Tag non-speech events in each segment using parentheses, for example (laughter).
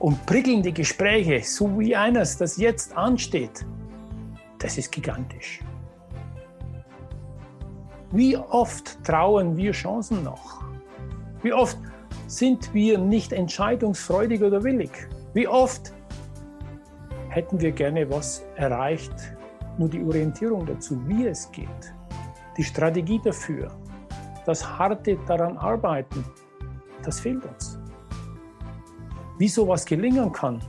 und prickelnde Gespräche, so wie eines, das jetzt ansteht. Das ist gigantisch. Wie oft trauen wir Chancen noch? Wie oft sind wir nicht entscheidungsfreudig oder willig? Wie oft hätten wir gerne was erreicht, nur die Orientierung dazu, wie es geht, die Strategie dafür, das harte daran arbeiten, das fehlt uns. Wie sowas gelingen kann,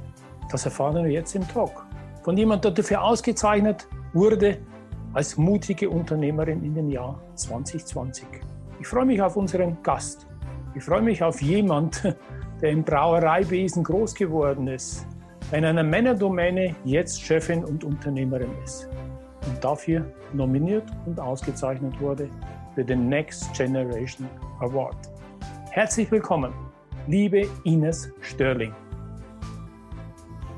das erfahren wir jetzt im Talk. Von jemandem, der dafür ausgezeichnet wurde als mutige Unternehmerin in dem Jahr 2020. Ich freue mich auf unseren Gast. Ich freue mich auf jemanden, (laughs) der im Brauereiwesen groß geworden ist, in einer Männerdomäne jetzt Chefin und Unternehmerin ist und dafür nominiert und ausgezeichnet wurde für den Next Generation Award. Herzlich willkommen, liebe Ines Störling.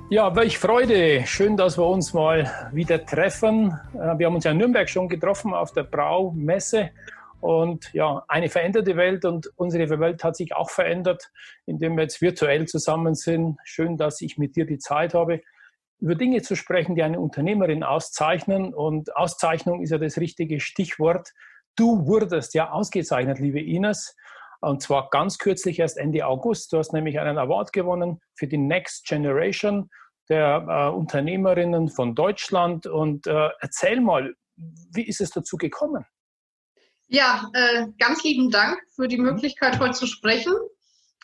Ja, welch Freude. Schön, dass wir uns mal wieder treffen. Äh, wir haben uns ja in Nürnberg schon getroffen auf der Braumesse. Und ja, eine veränderte Welt und unsere Welt hat sich auch verändert, indem wir jetzt virtuell zusammen sind. Schön, dass ich mit dir die Zeit habe, über Dinge zu sprechen, die eine Unternehmerin auszeichnen. Und Auszeichnung ist ja das richtige Stichwort. Du wurdest ja ausgezeichnet, liebe Ines. Und zwar ganz kürzlich, erst Ende August. Du hast nämlich einen Award gewonnen für die Next Generation der äh, Unternehmerinnen von Deutschland. Und äh, erzähl mal, wie ist es dazu gekommen? Ja, äh, ganz lieben Dank für die Möglichkeit, heute zu sprechen.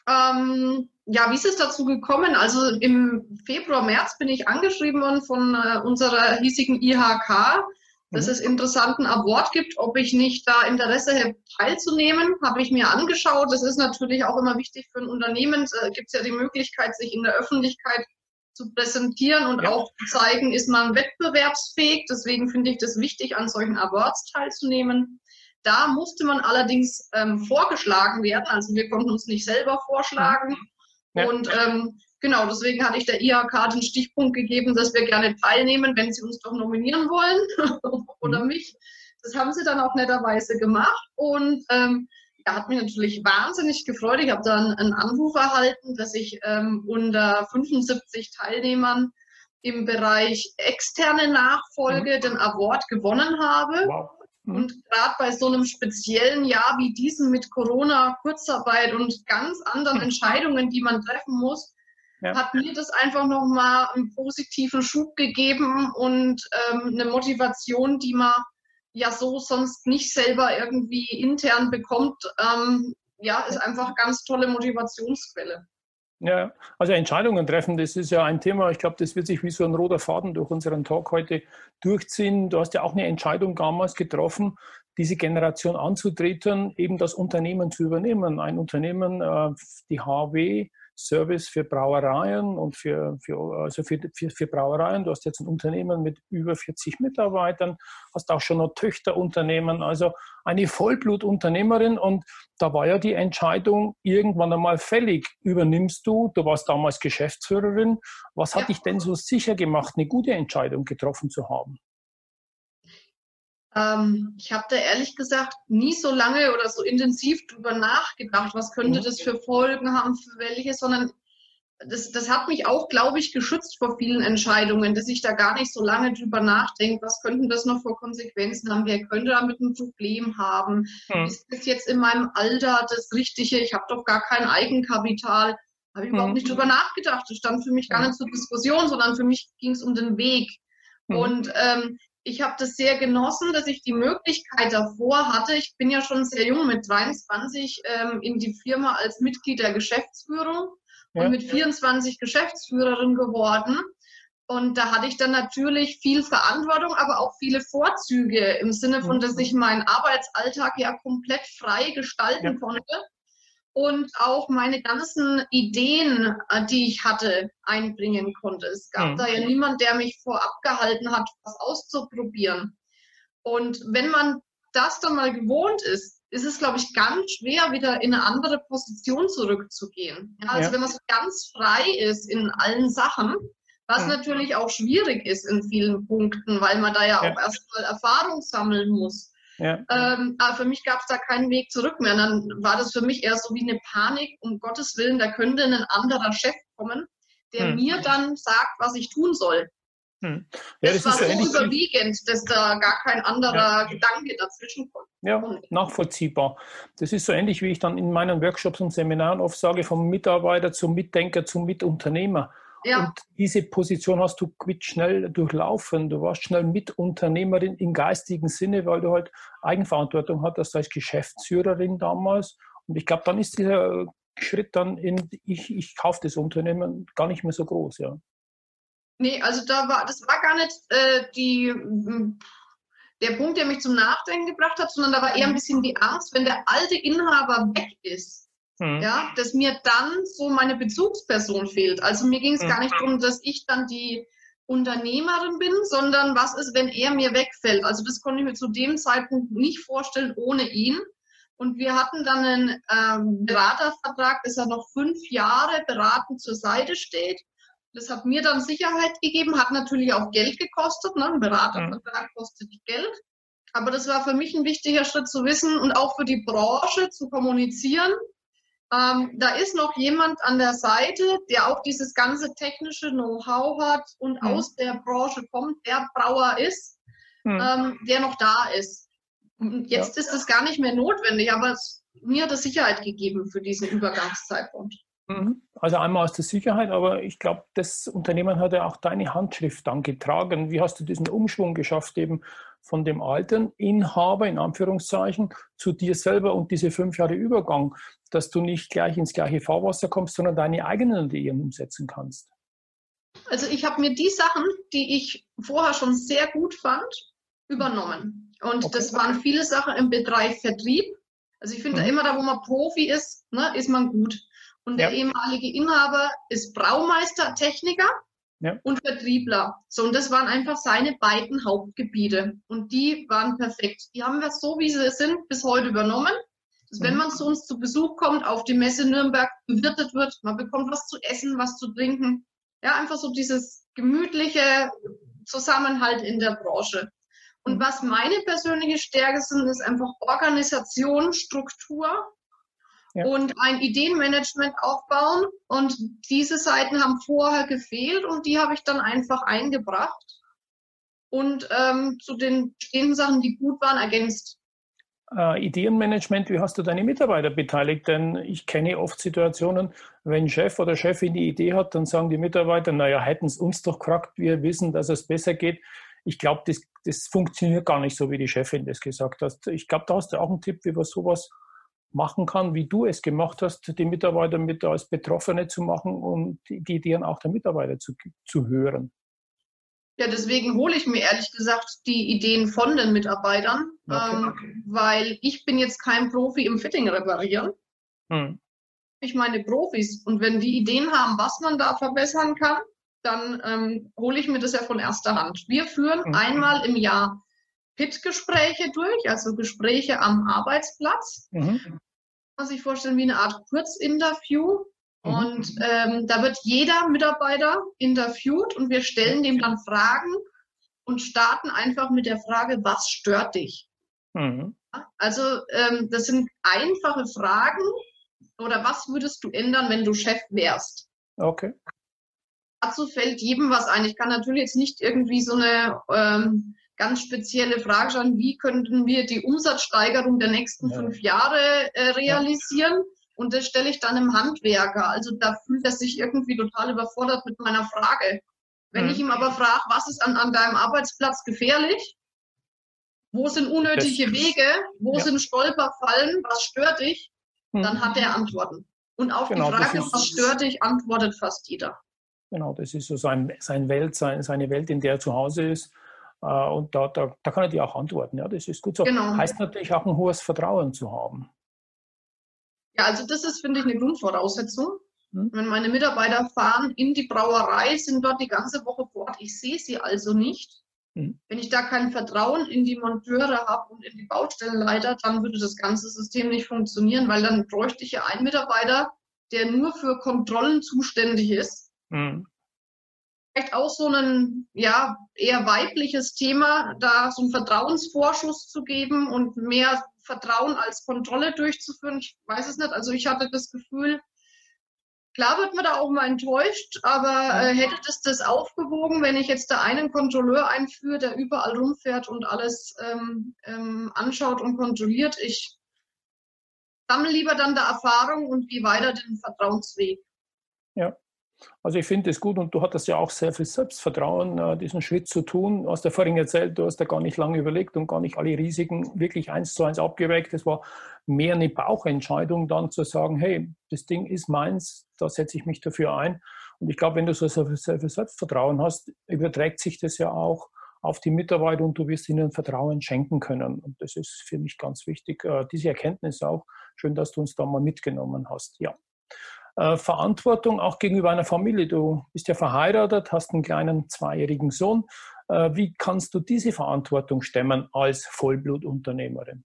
Ähm, ja, wie ist es dazu gekommen? Also im Februar, März bin ich angeschrieben worden von äh, unserer hiesigen IHK, dass mhm. es interessanten Award gibt, ob ich nicht da Interesse habe, teilzunehmen, habe ich mir angeschaut. Das ist natürlich auch immer wichtig für ein Unternehmen. Äh, gibt es ja die Möglichkeit, sich in der Öffentlichkeit zu präsentieren und ja. auch zu zeigen, ist man wettbewerbsfähig. Deswegen finde ich das wichtig, an solchen Awards teilzunehmen. Da musste man allerdings ähm, vorgeschlagen werden. Also wir konnten uns nicht selber vorschlagen. Ja. Und ähm, Genau, deswegen hatte ich der IHK den Stichpunkt gegeben, dass wir gerne teilnehmen, wenn sie uns doch nominieren wollen (laughs) oder mhm. mich. Das haben sie dann auch netterweise gemacht und ähm, ja, hat mich natürlich wahnsinnig gefreut. Ich habe dann einen Anruf erhalten, dass ich ähm, unter 75 Teilnehmern im Bereich externe Nachfolge mhm. den Award gewonnen habe. Wow. Mhm. Und gerade bei so einem speziellen Jahr wie diesem mit Corona, Kurzarbeit und ganz anderen Entscheidungen, die man treffen muss, ja. hat mir das einfach nochmal einen positiven Schub gegeben und ähm, eine Motivation, die man ja so sonst nicht selber irgendwie intern bekommt. Ähm, ja, ist einfach ganz tolle Motivationsquelle. Ja, also Entscheidungen treffen, das ist ja ein Thema, ich glaube, das wird sich wie so ein roter Faden durch unseren Talk heute durchziehen. Du hast ja auch eine Entscheidung damals getroffen, diese Generation anzutreten, eben das Unternehmen zu übernehmen. Ein Unternehmen, äh, die HW, Service für Brauereien und für, für, also für, für, für, Brauereien. Du hast jetzt ein Unternehmen mit über 40 Mitarbeitern, hast auch schon noch Töchterunternehmen, also eine Vollblutunternehmerin. Und da war ja die Entscheidung irgendwann einmal fällig. Übernimmst du, du warst damals Geschäftsführerin. Was hat ja. dich denn so sicher gemacht, eine gute Entscheidung getroffen zu haben? Ähm, ich habe da ehrlich gesagt nie so lange oder so intensiv drüber nachgedacht, was könnte mhm. das für Folgen haben, für welche, sondern das, das hat mich auch, glaube ich, geschützt vor vielen Entscheidungen, dass ich da gar nicht so lange drüber nachdenke, was könnten das noch für Konsequenzen haben, wer könnte damit ein Problem haben, mhm. ist das jetzt in meinem Alter das Richtige, ich habe doch gar kein Eigenkapital, habe ich mhm. überhaupt nicht drüber nachgedacht, das stand für mich gar nicht zur Diskussion, sondern für mich ging es um den Weg. Mhm. Und ähm, ich habe das sehr genossen, dass ich die Möglichkeit davor hatte. Ich bin ja schon sehr jung mit 23 ähm, in die Firma als Mitglied der Geschäftsführung ja. und mit 24 Geschäftsführerin geworden. Und da hatte ich dann natürlich viel Verantwortung, aber auch viele Vorzüge im Sinne von, dass ich meinen Arbeitsalltag ja komplett frei gestalten ja. konnte. Und auch meine ganzen Ideen, äh, die ich hatte, einbringen konnte. Es gab mhm. da ja niemand, der mich vorab gehalten hat, was auszuprobieren. Und wenn man das dann mal gewohnt ist, ist es, glaube ich, ganz schwer, wieder in eine andere Position zurückzugehen. Ja, also ja. wenn man so ganz frei ist in allen Sachen, was mhm. natürlich auch schwierig ist in vielen Punkten, weil man da ja, ja. auch erstmal Erfahrung sammeln muss. Ja. Ähm, aber für mich gab es da keinen Weg zurück mehr. Und dann war das für mich eher so wie eine Panik, um Gottes Willen, da könnte ein anderer Chef kommen, der hm. mir dann sagt, was ich tun soll. Hm. Ja, das, das war so überwiegend, dass da gar kein anderer ja. Gedanke dazwischen kommt. Ja, nachvollziehbar. Das ist so ähnlich, wie ich dann in meinen Workshops und Seminaren oft sage, vom Mitarbeiter zum Mitdenker zum Mitunternehmer. Ja. Und diese Position hast du schnell durchlaufen. Du warst schnell Mitunternehmerin im geistigen Sinne, weil du halt Eigenverantwortung hattest als Geschäftsführerin damals. Und ich glaube, dann ist dieser Schritt dann in, ich, ich kaufe das Unternehmen gar nicht mehr so groß, ja. Nee, also da war, das war gar nicht äh, die, der Punkt, der mich zum Nachdenken gebracht hat, sondern da war eher ein mhm. bisschen die Angst, wenn der alte Inhaber weg ist, Mhm. Ja, dass mir dann so meine Bezugsperson fehlt. Also mir ging es mhm. gar nicht darum, dass ich dann die Unternehmerin bin, sondern was ist, wenn er mir wegfällt? Also das konnte ich mir zu dem Zeitpunkt nicht vorstellen ohne ihn. Und wir hatten dann einen ähm, Beratervertrag, dass er noch fünf Jahre beratend zur Seite steht. Das hat mir dann Sicherheit gegeben, hat natürlich auch Geld gekostet. Ne? Ein Beratervertrag mhm. kostet Geld. Aber das war für mich ein wichtiger Schritt zu wissen und auch für die Branche zu kommunizieren, ähm, da ist noch jemand an der Seite, der auch dieses ganze technische Know-how hat und mhm. aus der Branche kommt, der Brauer ist, mhm. ähm, der noch da ist. Jetzt ja. ist das gar nicht mehr notwendig, aber es, mir hat es Sicherheit gegeben für diesen Übergangszeitpunkt. Mhm. Also einmal aus der Sicherheit, aber ich glaube, das Unternehmen hat ja auch deine Handschrift dann getragen. Wie hast du diesen Umschwung geschafft, eben von dem alten Inhaber in Anführungszeichen zu dir selber und diese fünf Jahre Übergang, dass du nicht gleich ins gleiche Fahrwasser kommst, sondern deine eigenen Ideen umsetzen kannst? Also ich habe mir die Sachen, die ich vorher schon sehr gut fand, übernommen. Und okay. das waren viele Sachen im Bereich Vertrieb. Also ich finde mhm. immer da, wo man Profi ist, ne, ist man gut. Und ja. der ehemalige Inhaber ist Braumeister, Techniker ja. und Vertriebler. So, und das waren einfach seine beiden Hauptgebiete. Und die waren perfekt. Die haben wir so, wie sie sind, bis heute übernommen. Dass, wenn mhm. man zu uns zu Besuch kommt, auf die Messe Nürnberg bewirtet wird, man bekommt was zu essen, was zu trinken. Ja, einfach so dieses gemütliche Zusammenhalt in der Branche. Und mhm. was meine persönliche Stärke sind, ist einfach Organisation, Struktur ja. und ein Ideenmanagement aufbauen. Und diese Seiten haben vorher gefehlt und die habe ich dann einfach eingebracht und ähm, zu den bestehenden Sachen, die gut waren, ergänzt. Äh, Ideenmanagement, wie hast du deine Mitarbeiter beteiligt? Denn ich kenne oft Situationen, wenn Chef oder Chefin die Idee hat, dann sagen die Mitarbeiter, naja, hätten es uns doch gefragt, wir wissen, dass es besser geht. Ich glaube, das, das funktioniert gar nicht so, wie die Chefin das gesagt hat. Ich glaube, da hast du auch einen Tipp, wie man sowas machen kann, wie du es gemacht hast, die Mitarbeiter mit als Betroffene zu machen und die Ideen auch der Mitarbeiter zu, zu hören. Ja, deswegen hole ich mir ehrlich gesagt die Ideen von den Mitarbeitern, okay, ähm, okay. weil ich bin jetzt kein Profi im Fitting reparieren. Hm. Ich meine Profis und wenn die Ideen haben, was man da verbessern kann, dann ähm, hole ich mir das ja von erster Hand. Wir führen mhm. einmal im Jahr PIT-Gespräche durch, also Gespräche am Arbeitsplatz. Mhm. Man sich vorstellen wie eine Art Kurzinterview. Mhm. Und ähm, da wird jeder Mitarbeiter interviewt und wir stellen dem dann Fragen und starten einfach mit der Frage, was stört dich? Mhm. Also ähm, das sind einfache Fragen oder was würdest du ändern, wenn du Chef wärst? Okay. Dazu fällt jedem was ein. Ich kann natürlich jetzt nicht irgendwie so eine ähm, ganz spezielle Frage stellen, wie könnten wir die Umsatzsteigerung der nächsten ja. fünf Jahre äh, realisieren? Ja. Und das stelle ich dann im Handwerker. Also da fühlt er sich irgendwie total überfordert mit meiner Frage. Wenn mhm. ich ihm aber frage, was ist an, an deinem Arbeitsplatz gefährlich? Wo sind unnötige das, Wege? Wo ja. sind Stolperfallen? Was stört dich? Mhm. Dann hat er Antworten. Und auf genau, die Frage, was stört dich, antwortet fast jeder. Genau, das ist so sein, sein Welt, sein, seine Welt, in der er zu Hause ist. Äh, und da, da, da kann er dir auch antworten. Ja, das ist gut so. Genau. Heißt natürlich auch ein hohes Vertrauen zu haben. Ja, also das ist, finde ich, eine Grundvoraussetzung. Hm. Wenn meine Mitarbeiter fahren in die Brauerei, sind dort die ganze Woche vor Ort. Ich sehe sie also nicht. Hm. Wenn ich da kein Vertrauen in die Monteure habe und in die Baustellenleiter, dann würde das ganze System nicht funktionieren, weil dann bräuchte ich ja einen Mitarbeiter, der nur für Kontrollen zuständig ist. Mhm. Vielleicht auch so ein ja, eher weibliches Thema, da so einen Vertrauensvorschuss zu geben und mehr Vertrauen als Kontrolle durchzuführen. Ich weiß es nicht. Also ich hatte das Gefühl, Klar wird man da auch mal enttäuscht, aber äh, hätte das das aufgewogen, wenn ich jetzt da einen Kontrolleur einführe, der überall rumfährt und alles ähm, ähm, anschaut und kontrolliert? Ich sammle lieber dann der Erfahrung und gehe weiter den Vertrauensweg. Ja, also ich finde es gut und du hattest ja auch sehr viel Selbstvertrauen, äh, diesen Schritt zu tun. Du hast ja vorhin erzählt, du hast da gar nicht lange überlegt und gar nicht alle Risiken wirklich eins zu eins abgewägt. Es war mehr eine Bauchentscheidung, dann zu sagen, hey, das Ding ist meins, da setze ich mich dafür ein. Und ich glaube, wenn du so sehr viel Selbstvertrauen hast, überträgt sich das ja auch auf die Mitarbeiter und du wirst ihnen Vertrauen schenken können. Und das ist für mich ganz wichtig. Äh, diese Erkenntnis auch. Schön, dass du uns da mal mitgenommen hast. Ja. Äh, Verantwortung auch gegenüber einer Familie. Du bist ja verheiratet, hast einen kleinen zweijährigen Sohn. Äh, wie kannst du diese Verantwortung stemmen als Vollblutunternehmerin?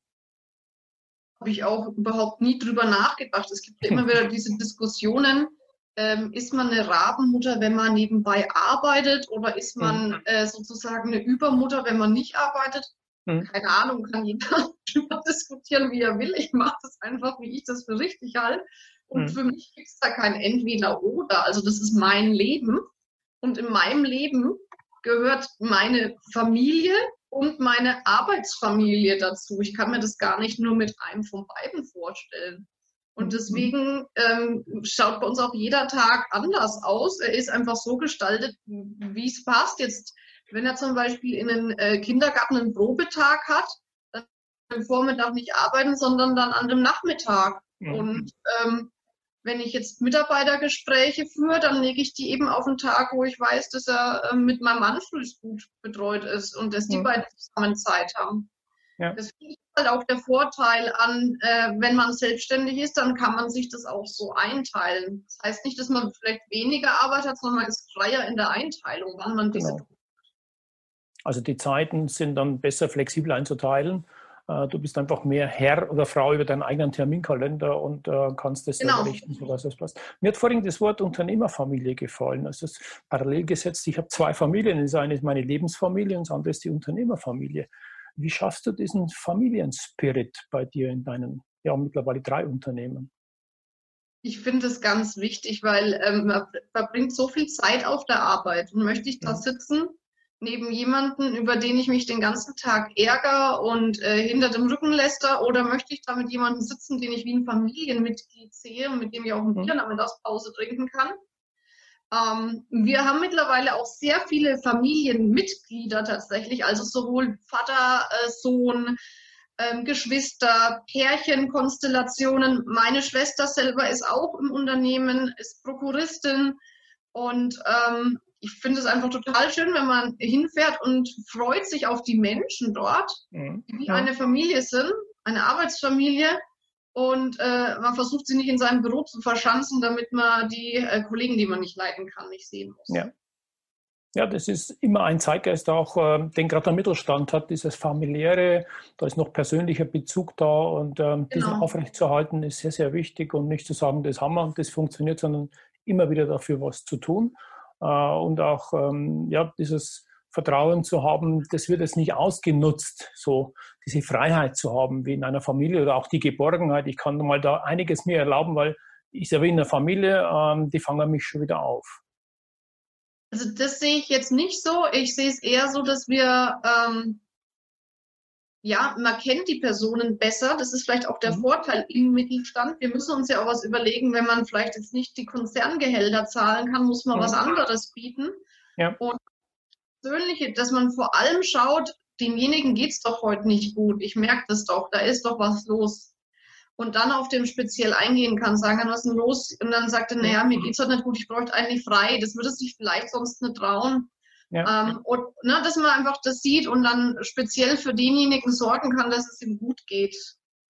Habe ich auch überhaupt nie drüber nachgedacht. Es gibt immer wieder diese Diskussionen. Ähm, ist man eine Rabenmutter, wenn man nebenbei arbeitet oder ist man mhm. äh, sozusagen eine Übermutter, wenn man nicht arbeitet? Mhm. Keine Ahnung, kann jeder (laughs) darüber diskutieren, wie er will. Ich mache das einfach, wie ich das für richtig halte. Und mhm. für mich gibt es da kein Entweder-Oder. Also das ist mein Leben. Und in meinem Leben gehört meine Familie und meine Arbeitsfamilie dazu. Ich kann mir das gar nicht nur mit einem von beiden vorstellen. Und mhm. deswegen ähm, schaut bei uns auch jeder Tag anders aus. Er ist einfach so gestaltet, wie es passt. Jetzt, wenn er zum Beispiel in den äh, Kindergarten einen Probetag hat, dann am Vormittag nicht arbeiten, sondern dann an dem Nachmittag. Mhm. Und ähm, wenn ich jetzt Mitarbeitergespräche führe, dann lege ich die eben auf einen Tag, wo ich weiß, dass er ähm, mit meinem Mann gut betreut ist und dass die mhm. beiden zusammen Zeit haben. Ja. Das ich halt auch der Vorteil an, äh, wenn man selbstständig ist, dann kann man sich das auch so einteilen. Das heißt nicht, dass man vielleicht weniger Arbeit hat, sondern man ist freier in der Einteilung, wann man diese. Genau. Also die Zeiten sind dann besser flexibel einzuteilen du bist einfach mehr Herr oder Frau über deinen eigenen Terminkalender und äh, kannst das genau. richten, sodass es passt. Mir hat vorhin das Wort Unternehmerfamilie gefallen. Also es ist parallel gesetzt. Ich habe zwei Familien. Das eine ist meine Lebensfamilie und das andere ist die Unternehmerfamilie. Wie schaffst du diesen Familienspirit bei dir in deinen, ja, mittlerweile drei Unternehmen? Ich finde es ganz wichtig, weil ähm, man verbringt so viel Zeit auf der Arbeit und möchte ich da sitzen neben jemanden, über den ich mich den ganzen Tag ärgere und äh, hinter dem Rücken läster oder möchte ich da mit jemandem sitzen, den ich wie ein Familienmitglied sehe und mit dem ich auch ein mhm. Bier in der Mittagspause trinken kann? Ähm, wir haben mittlerweile auch sehr viele Familienmitglieder tatsächlich, also sowohl Vater, äh, Sohn, ähm, Geschwister, Pärchenkonstellationen. Meine Schwester selber ist auch im Unternehmen, ist Prokuristin und ähm, ich finde es einfach total schön, wenn man hinfährt und freut sich auf die Menschen dort, mhm. die eine Familie sind, eine Arbeitsfamilie. Und äh, man versucht sie nicht in seinem Büro zu verschanzen, damit man die äh, Kollegen, die man nicht leiten kann, nicht sehen muss. Ja. Ja, das ist immer ein Zeitgeist auch, äh, den gerade der Mittelstand hat, dieses familiäre, da ist noch persönlicher Bezug da und ähm, genau. diesen aufrechtzuerhalten ist sehr, sehr wichtig und nicht zu sagen, das haben wir und das funktioniert, sondern immer wieder dafür was zu tun. Äh, und auch ähm, ja, dieses Vertrauen zu haben, das wird jetzt nicht ausgenutzt, so diese Freiheit zu haben wie in einer Familie oder auch die Geborgenheit. Ich kann mal da einiges mehr erlauben, weil ich sehe in der Familie, ähm, die fangen mich schon wieder auf. Also das sehe ich jetzt nicht so. Ich sehe es eher so, dass wir ähm, ja, man kennt die Personen besser. Das ist vielleicht auch der mhm. Vorteil im Mittelstand. Wir müssen uns ja auch was überlegen, wenn man vielleicht jetzt nicht die Konzerngehälter zahlen kann, muss man mhm. was anderes bieten. Ja. Und persönliche, dass man vor allem schaut, demjenigen geht es doch heute nicht gut. Ich merke das doch, da ist doch was los. Und dann auf dem speziell eingehen kann, sagen kann, was ist denn los? Und dann sagt er, naja, mir mhm. geht's heute nicht gut, ich bräuchte eigentlich frei. Das würde sich vielleicht sonst nicht trauen. Ja. Ähm, und ne, dass man einfach das sieht und dann speziell für denjenigen sorgen kann, dass es ihm gut geht.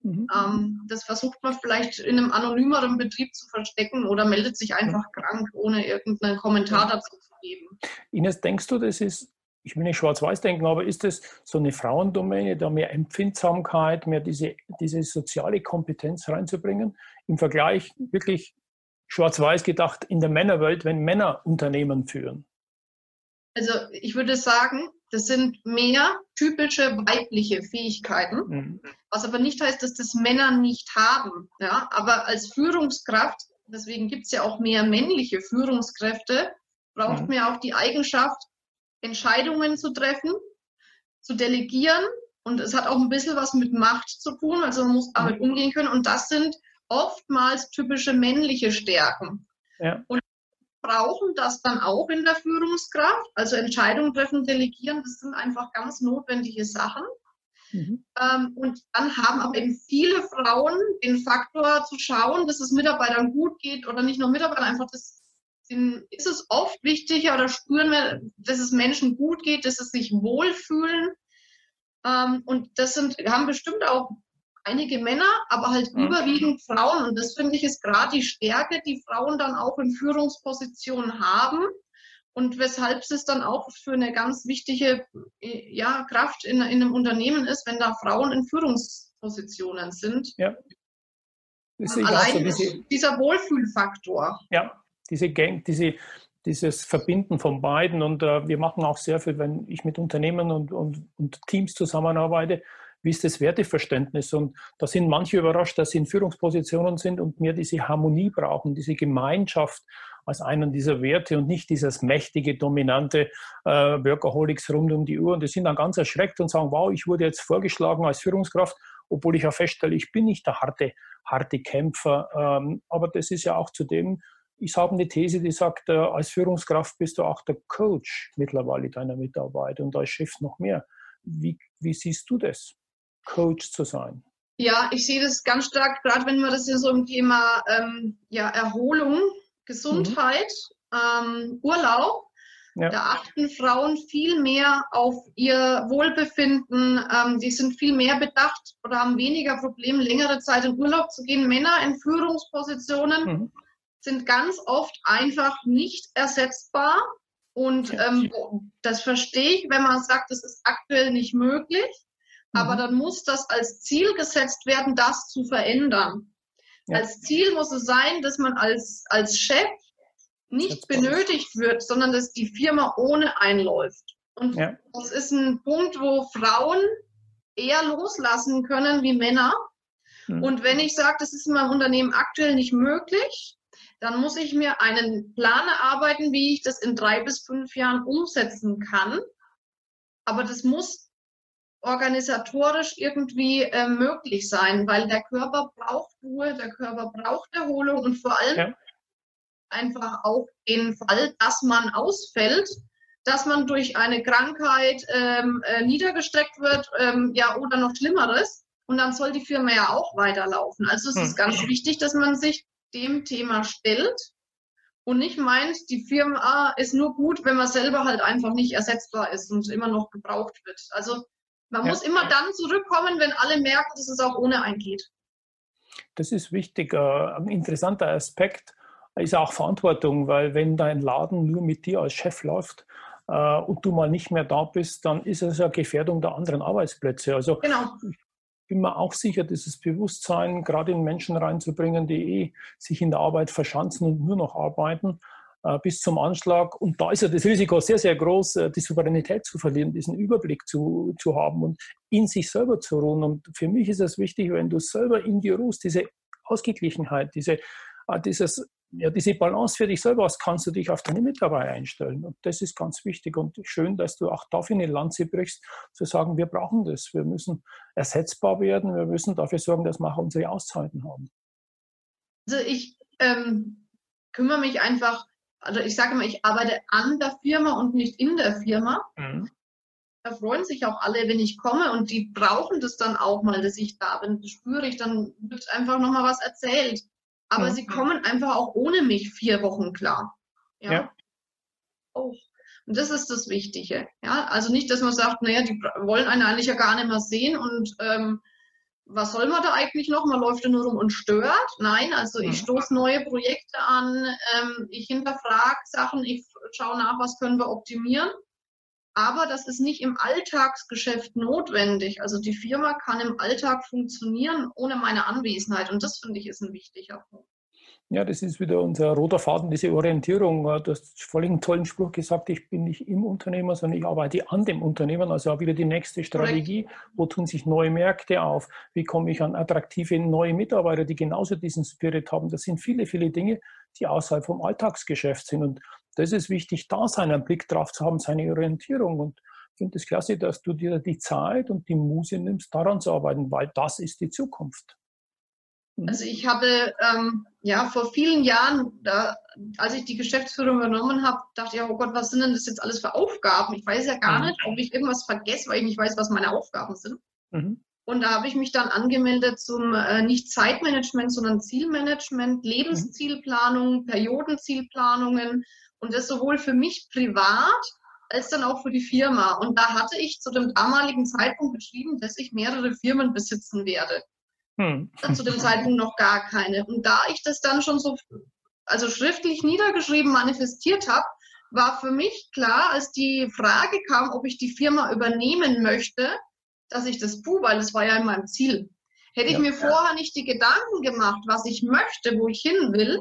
Mhm. Ähm, das versucht man vielleicht in einem anonymeren Betrieb zu verstecken oder meldet sich einfach mhm. krank, ohne irgendeinen Kommentar dazu zu geben. Ines, denkst du, das ist, ich will nicht schwarz-weiß denken, aber ist das so eine Frauendomäne, da mehr Empfindsamkeit, mehr diese, diese soziale Kompetenz reinzubringen? Im Vergleich wirklich schwarz-weiß gedacht in der Männerwelt, wenn Männer Unternehmen führen? Also ich würde sagen, das sind mehr typische weibliche Fähigkeiten, mhm. was aber nicht heißt, dass das Männer nicht haben. Ja? Aber als Führungskraft, deswegen gibt es ja auch mehr männliche Führungskräfte, braucht mhm. man ja auch die Eigenschaft, Entscheidungen zu treffen, zu delegieren. Und es hat auch ein bisschen was mit Macht zu tun. Also man muss damit mhm. umgehen können. Und das sind oftmals typische männliche Stärken. Ja. Und brauchen das dann auch in der Führungskraft. Also Entscheidungen treffen, delegieren, das sind einfach ganz notwendige Sachen. Mhm. Ähm, und dann haben aber eben viele Frauen den Faktor zu schauen, dass es Mitarbeitern gut geht oder nicht nur Mitarbeitern, einfach das ist es oft wichtiger oder spüren wir, dass es Menschen gut geht, dass sie sich wohlfühlen. Ähm, und das sind, haben bestimmt auch einige Männer, aber halt mhm. überwiegend Frauen. Und das finde ich ist gerade die Stärke, die Frauen dann auch in Führungspositionen haben und weshalb es dann auch für eine ganz wichtige äh, ja, Kraft in, in einem Unternehmen ist, wenn da Frauen in Führungspositionen sind. Ja. Allein so diese, dieser Wohlfühlfaktor. Ja, diese Gang, diese, dieses Verbinden von beiden. Und äh, wir machen auch sehr viel, wenn ich mit Unternehmen und, und, und Teams zusammenarbeite, wie ist das Werteverständnis? Und da sind manche überrascht, dass sie in Führungspositionen sind und mehr diese Harmonie brauchen, diese Gemeinschaft als einen dieser Werte und nicht dieses mächtige, dominante äh, Workaholics rund um die Uhr. Und die sind dann ganz erschreckt und sagen, wow, ich wurde jetzt vorgeschlagen als Führungskraft, obwohl ich auch feststelle, ich bin nicht der harte, harte Kämpfer. Ähm, aber das ist ja auch zudem, ich habe eine These, die sagt, äh, als Führungskraft bist du auch der Coach mittlerweile deiner Mitarbeiter und als Chef noch mehr. Wie, wie siehst du das? Coach zu sein? Ja, ich sehe das ganz stark, gerade wenn wir das ja so im Thema ähm, ja, Erholung, Gesundheit, mhm. ähm, Urlaub, ja. Da achten Frauen viel mehr auf ihr Wohlbefinden. Ähm, die sind viel mehr bedacht oder haben weniger Probleme, längere Zeit in Urlaub zu gehen. Männer in Führungspositionen mhm. sind ganz oft einfach nicht ersetzbar. Und ähm, das verstehe ich, wenn man sagt, das ist aktuell nicht möglich. Aber mhm. dann muss das als Ziel gesetzt werden, das zu verändern. Ja. Als Ziel muss es sein, dass man als, als Chef nicht benötigt wird, sondern dass die Firma ohne einläuft. Und ja. das ist ein Punkt, wo Frauen eher loslassen können wie Männer. Mhm. Und wenn ich sage, das ist in meinem Unternehmen aktuell nicht möglich, dann muss ich mir einen Plan erarbeiten, wie ich das in drei bis fünf Jahren umsetzen kann. Aber das muss organisatorisch irgendwie äh, möglich sein, weil der Körper braucht Ruhe, der Körper braucht Erholung und vor allem ja. einfach auch den Fall, dass man ausfällt, dass man durch eine Krankheit ähm, äh, niedergestreckt wird, ähm, ja, oder noch Schlimmeres. Und dann soll die Firma ja auch weiterlaufen. Also es hm. ist ganz wichtig, dass man sich dem Thema stellt und nicht meint, die Firma ist nur gut, wenn man selber halt einfach nicht ersetzbar ist und immer noch gebraucht wird. Also man ja. muss immer dann zurückkommen, wenn alle merken, dass es auch ohne eingeht. Das ist wichtig. Äh, ein interessanter Aspekt ist auch Verantwortung, weil wenn dein Laden nur mit dir als Chef läuft, äh, und du mal nicht mehr da bist, dann ist es eine Gefährdung der anderen Arbeitsplätze. Also genau. ich bin mir auch sicher, dieses Bewusstsein gerade in Menschen reinzubringen, die eh sich in der Arbeit verschanzen und nur noch arbeiten, bis zum Anschlag. Und da ist ja das Risiko sehr, sehr groß, äh, die Souveränität zu verlieren, diesen Überblick zu, zu haben und in sich selber zu ruhen. Und für mich ist es wichtig, wenn du selber in dir ruhst, diese Ausgeglichenheit, diese, äh, dieses, ja, diese Balance für dich selber hast, kannst du dich auf deine Mitarbeiter einstellen. Und das ist ganz wichtig und schön, dass du auch dafür eine Lanze brichst, zu sagen, wir brauchen das. Wir müssen ersetzbar werden. Wir müssen dafür sorgen, dass wir auch unsere Auszeiten haben. Also ich ähm, kümmere mich einfach also ich sage immer, ich arbeite an der Firma und nicht in der Firma. Mhm. Da freuen sich auch alle, wenn ich komme und die brauchen das dann auch mal, dass ich da bin. Das spüre ich, dann wird einfach nochmal was erzählt. Aber mhm. sie kommen einfach auch ohne mich vier Wochen klar. Ja. ja. Oh. Und das ist das Wichtige. Ja, also nicht, dass man sagt, naja, die wollen einen eigentlich ja gar nicht mehr sehen und ähm, was soll man da eigentlich noch? Man läuft ja nur rum und stört. Nein, also ich mhm. stoße neue Projekte an, ähm, ich hinterfrage Sachen, ich schaue nach, was können wir optimieren. Aber das ist nicht im Alltagsgeschäft notwendig. Also die Firma kann im Alltag funktionieren ohne meine Anwesenheit. Und das finde ich ist ein wichtiger Punkt. Ja, das ist wieder unser roter Faden, diese Orientierung. Du hast völlig einen tollen Spruch gesagt, ich bin nicht im Unternehmer, sondern ich arbeite an dem Unternehmen. Also auch wieder die nächste Strategie. Wo tun sich neue Märkte auf? Wie komme ich an attraktive neue Mitarbeiter, die genauso diesen Spirit haben? Das sind viele, viele Dinge, die außerhalb vom Alltagsgeschäft sind. Und das ist wichtig, da seinen Blick drauf zu haben, seine Orientierung. Und ich finde es klasse, dass du dir die Zeit und die Muse nimmst, daran zu arbeiten, weil das ist die Zukunft. Mhm. Also ich habe ähm, ja vor vielen Jahren, da, als ich die Geschäftsführung übernommen habe, dachte ich, oh Gott, was sind denn das jetzt alles für Aufgaben? Ich weiß ja gar mhm. nicht, ob ich irgendwas vergesse, weil ich nicht weiß, was meine Aufgaben sind. Mhm. Und da habe ich mich dann angemeldet zum äh, nicht Zeitmanagement, sondern Zielmanagement, mhm. Lebenszielplanung, Periodenzielplanungen und das sowohl für mich privat als dann auch für die Firma. Und da hatte ich zu dem damaligen Zeitpunkt beschrieben, dass ich mehrere Firmen besitzen werde. Hm. Zu dem Zeitpunkt noch gar keine. Und da ich das dann schon so, also schriftlich niedergeschrieben manifestiert habe, war für mich klar, als die Frage kam, ob ich die Firma übernehmen möchte, dass ich das tue, weil das war ja in meinem Ziel. Hätte ich ja, mir vorher nicht die Gedanken gemacht, was ich möchte, wo ich hin will,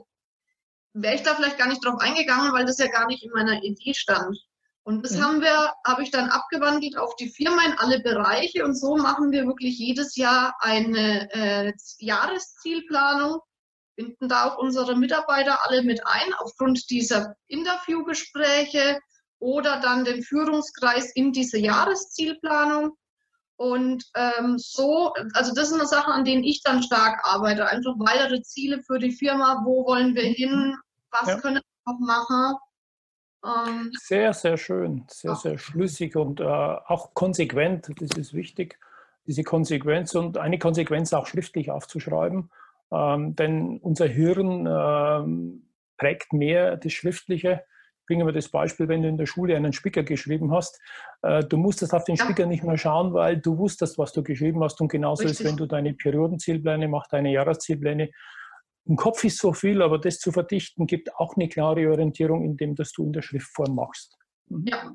wäre ich da vielleicht gar nicht drauf eingegangen, weil das ja gar nicht in meiner Idee stand. Und das mhm. haben wir, habe ich dann abgewandelt auf die Firma in alle Bereiche und so machen wir wirklich jedes Jahr eine äh, Jahreszielplanung, binden da auch unsere Mitarbeiter alle mit ein, aufgrund dieser Interviewgespräche oder dann den Führungskreis in diese Jahreszielplanung. Und ähm, so, also das ist eine Sache, an denen ich dann stark arbeite. Einfach weitere Ziele für die Firma. Wo wollen wir hin? Was ja. können wir noch machen? Ähm, sehr, sehr schön, sehr, sehr schlüssig und äh, auch konsequent. Das ist wichtig, diese Konsequenz und eine Konsequenz auch schriftlich aufzuschreiben. Ähm, denn unser Hirn ähm, prägt mehr das Schriftliche bringen wir das Beispiel, wenn du in der Schule einen Spicker geschrieben hast, äh, du musstest auf den ja. Spicker nicht mehr schauen, weil du wusstest, was du geschrieben hast. Und genauso Richtig. ist, wenn du deine Periodenzielpläne machst, deine Jahreszielpläne. Im Kopf ist so viel, aber das zu verdichten gibt auch eine klare Orientierung, indem das du in der Schriftform machst. Mhm. Ja.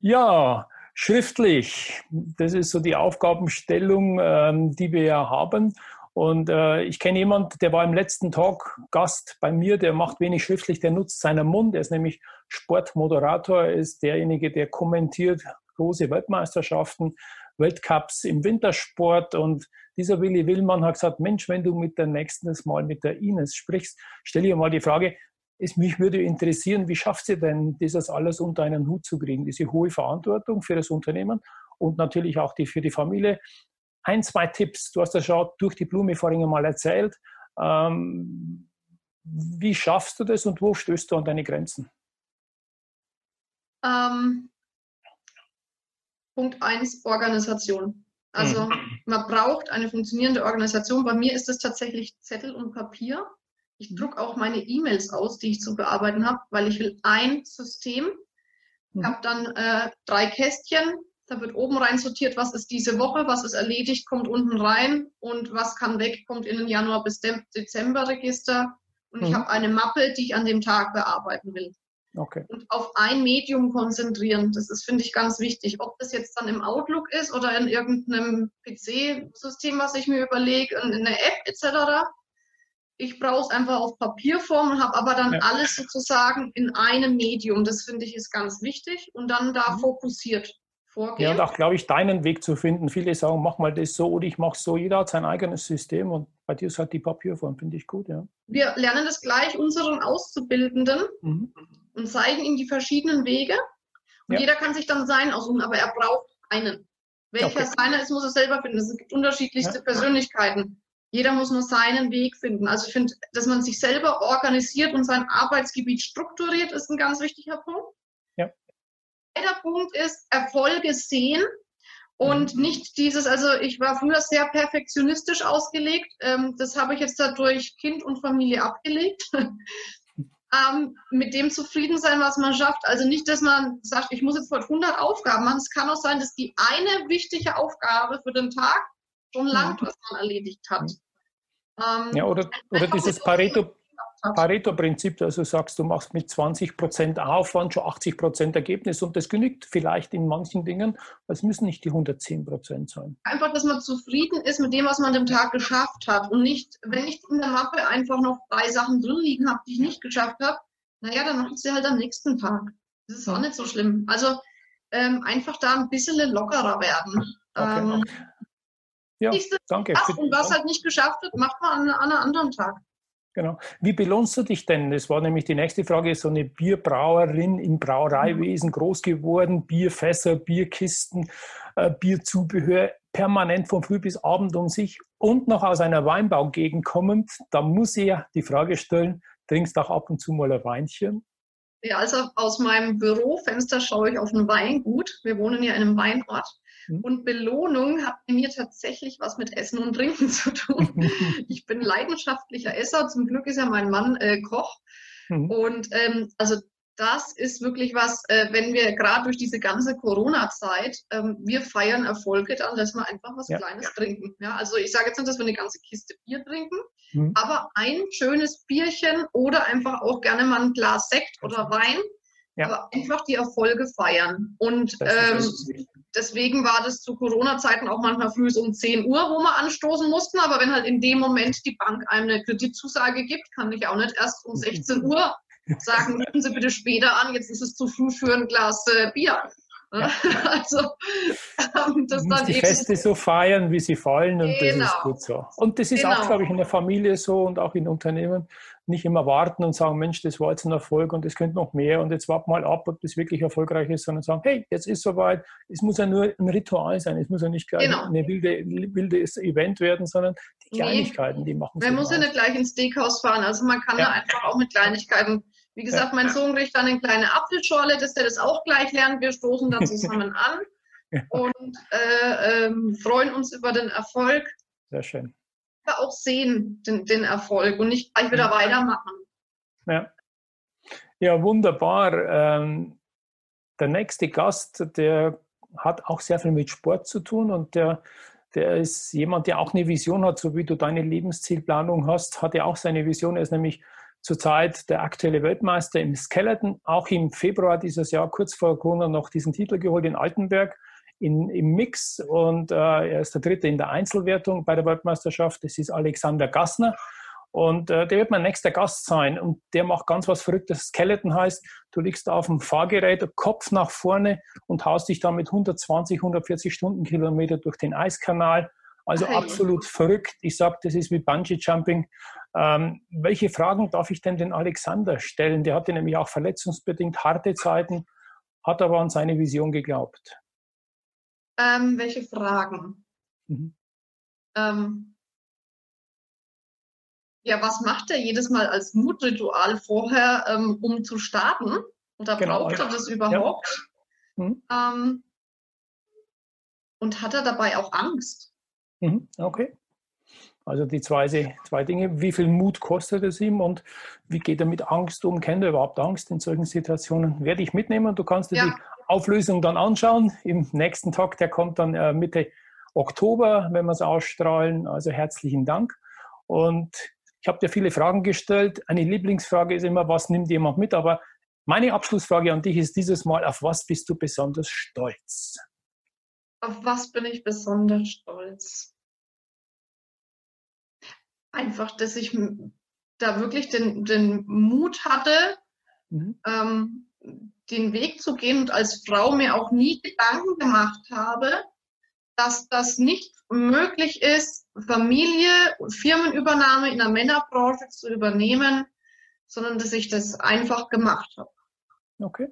Ja, schriftlich. Das ist so die Aufgabenstellung, ähm, die wir ja haben. Und äh, ich kenne jemanden, der war im letzten Talk Gast bei mir, der macht wenig schriftlich, der nutzt seinen Mund, er ist nämlich Sportmoderator, er ist derjenige, der kommentiert große Weltmeisterschaften, Weltcups im Wintersport und dieser Willi Willmann hat gesagt, Mensch, wenn du mit der nächsten Mal mit der Ines sprichst, stell dir mal die Frage, es, mich würde interessieren, wie schafft sie denn, dieses alles unter einen Hut zu kriegen, diese hohe Verantwortung für das Unternehmen und natürlich auch die für die Familie ein, zwei Tipps. Du hast das schon durch die Blume vorhin mal erzählt. Ähm, wie schaffst du das und wo stößt du an deine Grenzen? Ähm, Punkt 1, Organisation. Also mhm. man braucht eine funktionierende Organisation. Bei mir ist es tatsächlich Zettel und Papier. Ich mhm. drucke auch meine E-Mails aus, die ich zu bearbeiten habe, weil ich will ein System. Ich mhm. habe dann äh, drei Kästchen, da wird oben rein sortiert, was ist diese Woche, was ist erledigt, kommt unten rein und was kann weg, kommt in den Januar bis Dezember Register. Und mhm. ich habe eine Mappe, die ich an dem Tag bearbeiten will. Okay. Und auf ein Medium konzentrieren. Das ist, finde ich, ganz wichtig. Ob das jetzt dann im Outlook ist oder in irgendeinem PC-System, was ich mir überlege, in einer App etc. Ich brauche es einfach auf Papierform und habe aber dann ja. alles sozusagen in einem Medium. Das finde ich ist ganz wichtig und dann da mhm. fokussiert vorgehen. Ja, und auch, glaube ich, deinen Weg zu finden. Viele sagen, mach mal das so oder ich mache so. Jeder hat sein eigenes System und bei dir ist halt die Papierform, finde ich gut, ja. Wir lernen das gleich unseren Auszubildenden mhm. Und zeigen ihnen die verschiedenen Wege. Und ja. jeder kann sich dann seinen aussuchen, aber er braucht einen. Welcher okay. seiner ist, muss er selber finden. Es gibt unterschiedlichste ja. Persönlichkeiten. Jeder muss nur seinen Weg finden. Also ich finde, dass man sich selber organisiert und sein Arbeitsgebiet strukturiert, ist ein ganz wichtiger Punkt zweiter Punkt ist Erfolge sehen und mhm. nicht dieses, also ich war früher sehr perfektionistisch ausgelegt. Ähm, das habe ich jetzt dadurch Kind und Familie abgelegt. (laughs) ähm, mit dem zufrieden sein, was man schafft. Also nicht, dass man sagt, ich muss jetzt heute 100 Aufgaben machen. Es kann auch sein, dass die eine wichtige Aufgabe für den Tag schon langt, was man erledigt hat. Ähm, ja, oder, oder dieses Pareto, Pareto-Prinzip, dass du sagst, du machst mit 20 Prozent Aufwand schon 80 Prozent Ergebnis und das genügt vielleicht in manchen Dingen, aber es müssen nicht die 110 Prozent sein. Einfach, dass man zufrieden ist mit dem, was man am Tag geschafft hat und nicht, wenn ich in der Mappe einfach noch drei Sachen drin liegen habe, die ich nicht geschafft habe, naja, dann mache ich sie halt am nächsten Tag. Das ist auch nicht so schlimm. Also ähm, einfach da ein bisschen lockerer werden. Okay. Ähm, ja, danke. Und was halt nicht geschafft wird, macht man an, an einem anderen Tag. Genau. Wie belohnst du dich denn? Das war nämlich die nächste Frage. So eine Bierbrauerin im Brauereiwesen mhm. groß geworden, Bierfässer, Bierkisten, äh, Bierzubehör, permanent von früh bis abend um sich und noch aus einer Weinbaugegend kommend. Da muss ich ja die Frage stellen, trinkst du auch ab und zu mal ein Weinchen? Ja, also aus meinem Bürofenster schaue ich auf ein Weingut. Wir wohnen ja in einem Weinort. Mhm. Und Belohnung hat bei mir tatsächlich was mit Essen und Trinken zu tun. (laughs) ich bin leidenschaftlicher Esser. Zum Glück ist ja mein Mann äh, Koch. Mhm. Und ähm, also das ist wirklich was, äh, wenn wir gerade durch diese ganze Corona-Zeit, ähm, wir feiern Erfolge, dann dass wir einfach was ja. Kleines trinken. Ja, also ich sage jetzt nicht, dass wir eine ganze Kiste Bier trinken, mhm. aber ein schönes Bierchen oder einfach auch gerne mal ein Glas Sekt oder Wein, ja. aber einfach die Erfolge feiern. Und ähm, deswegen war das zu Corona-Zeiten auch manchmal früh um 10 Uhr, wo wir anstoßen mussten. Aber wenn halt in dem Moment die Bank einem eine Kreditzusage gibt, kann ich auch nicht erst um 16 Uhr sagen, (laughs) rufen Sie bitte später an, jetzt ist es zu früh für ein Glas äh, Bier. Ja. (laughs) Also, ähm, das dann die Feste so feiern, wie sie fallen und genau. das ist genau. gut so. Und das ist genau. auch, glaube ich, in der Familie so und auch in Unternehmen. Nicht immer warten und sagen, Mensch, das war jetzt ein Erfolg und es könnte noch mehr und jetzt warten mal ab, ob das wirklich erfolgreich ist, sondern sagen, hey, jetzt ist soweit. Es muss ja nur ein Ritual sein, es muss ja nicht gleich genau. ein wilde, wildes Event werden, sondern die Kleinigkeiten, nee. die machen Man muss ja nicht gleich ins Steakhouse fahren, also man kann ja, ja einfach auch mit Kleinigkeiten wie gesagt, mein Sohn kriegt dann eine kleine Apfelschorle, dass der das auch gleich lernt. Wir stoßen da (laughs) zusammen an und äh, ähm, freuen uns über den Erfolg. Sehr schön. Aber auch sehen den, den Erfolg und nicht gleich wieder weitermachen. Ja, ja wunderbar. Ähm, der nächste Gast, der hat auch sehr viel mit Sport zu tun und der, der ist jemand, der auch eine Vision hat, so wie du deine Lebenszielplanung hast, hat er auch seine Vision. Er ist nämlich zurzeit der aktuelle Weltmeister im Skeleton, auch im Februar dieses Jahr, kurz vor Corona, noch diesen Titel geholt in Altenberg in, im Mix. Und äh, er ist der Dritte in der Einzelwertung bei der Weltmeisterschaft. Das ist Alexander Gassner. Und äh, der wird mein nächster Gast sein. Und der macht ganz was Verrücktes. Skeleton heißt, du liegst auf dem Fahrgerät, Kopf nach vorne und haust dich damit 120, 140 Stundenkilometer durch den Eiskanal also okay. absolut verrückt. Ich sage, das ist wie Bungee Jumping. Ähm, welche Fragen darf ich denn den Alexander stellen? Der hatte nämlich auch verletzungsbedingt harte Zeiten, hat aber an seine Vision geglaubt. Ähm, welche Fragen? Mhm. Ähm, ja, was macht er jedes Mal als Mutritual vorher, ähm, um zu starten? Oder genau. braucht er das überhaupt? Ja. Mhm. Ähm, und hat er dabei auch Angst? Mhm, okay. Also die zwei, zwei Dinge. Wie viel Mut kostet es ihm und wie geht er mit Angst um? Kennt er überhaupt Angst in solchen Situationen? Werde ich mitnehmen. Du kannst dir ja. die Auflösung dann anschauen. Im nächsten Tag, der kommt dann äh, Mitte Oktober, wenn wir es ausstrahlen. Also herzlichen Dank. Und ich habe dir viele Fragen gestellt. Eine Lieblingsfrage ist immer, was nimmt jemand mit? Aber meine Abschlussfrage an dich ist dieses Mal, auf was bist du besonders stolz? Auf was bin ich besonders stolz? einfach, dass ich da wirklich den, den Mut hatte, mhm. ähm, den Weg zu gehen und als Frau mir auch nie Gedanken gemacht habe, dass das nicht möglich ist, Familie, Firmenübernahme in der Männerbranche zu übernehmen, sondern dass ich das einfach gemacht habe. Okay.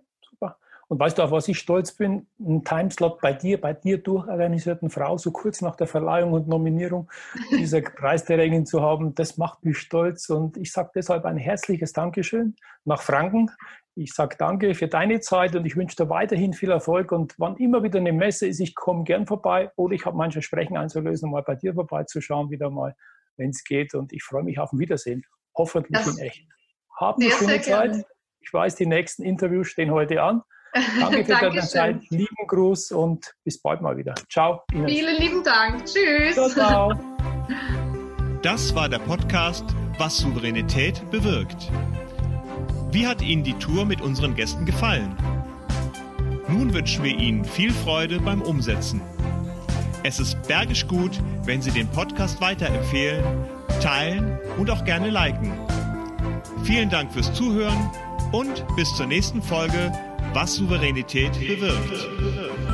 Und weißt du, auf was ich stolz bin? Ein Timeslot bei dir, bei dir durchorganisierten Frau, so kurz nach der Verleihung und Nominierung (laughs) dieser Preisträgerin zu haben, das macht mich stolz. Und ich sage deshalb ein herzliches Dankeschön nach Franken. Ich sage danke für deine Zeit und ich wünsche dir weiterhin viel Erfolg. Und wann immer wieder eine Messe ist, ich komme gern vorbei oder ich habe manche Versprechen einzulösen, um mal bei dir vorbeizuschauen, wieder mal, wenn es geht. Und ich freue mich auf ein Wiedersehen. Hoffentlich das in echt. Haben eine schöne Zeit. Ich weiß, die nächsten Interviews stehen heute an. Danke für (laughs) deine Zeit. Lieben Gruß und bis bald mal wieder. Ciao. Ines. Vielen lieben Dank. Tschüss. Ciao, ciao. (laughs) Das war der Podcast Was Souveränität bewirkt. Wie hat Ihnen die Tour mit unseren Gästen gefallen? Nun wünschen wir Ihnen viel Freude beim Umsetzen. Es ist bergisch gut, wenn Sie den Podcast weiterempfehlen, teilen und auch gerne liken. Vielen Dank fürs Zuhören und bis zur nächsten Folge, was Souveränität bewirkt.